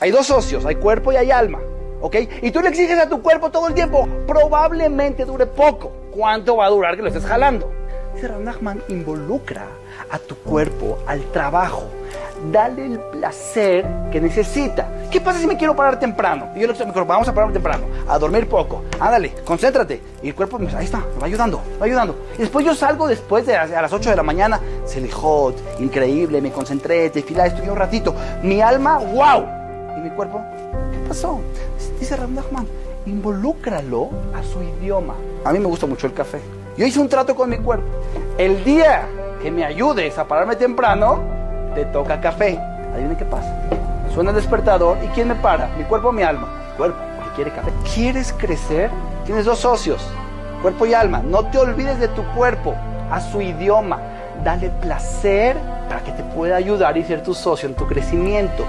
Hay dos socios, hay cuerpo y hay alma. ¿Ok? Y tú le exiges a tu cuerpo todo el tiempo. Probablemente dure poco. ¿Cuánto va a durar que lo estés jalando? Dice Nachman, involucra a tu cuerpo al trabajo. Dale el placer que necesita. ¿Qué pasa si me quiero parar temprano? Y yo le digo, vamos a parar temprano, a dormir poco. Ándale, concéntrate. Y el cuerpo ahí está, me va ayudando, me va ayudando. Y después yo salgo después de a las 8 de la mañana, hot, increíble, me concentré, te fila, estudié un ratito. Mi alma, wow. Y mi cuerpo, ¿qué pasó? Dice Ram Nachman, involúcralo a su idioma. A mí me gusta mucho el café. Yo hice un trato con mi cuerpo. El día que me ayudes a pararme temprano, te toca café. Adivinen qué pasa. Suena el despertador y ¿quién me para? Mi cuerpo o mi alma. Mi cuerpo, porque quiere café. ¿Quieres crecer? Tienes dos socios, cuerpo y alma. No te olvides de tu cuerpo, a su idioma. Dale placer para que te pueda ayudar y ser tu socio en tu crecimiento.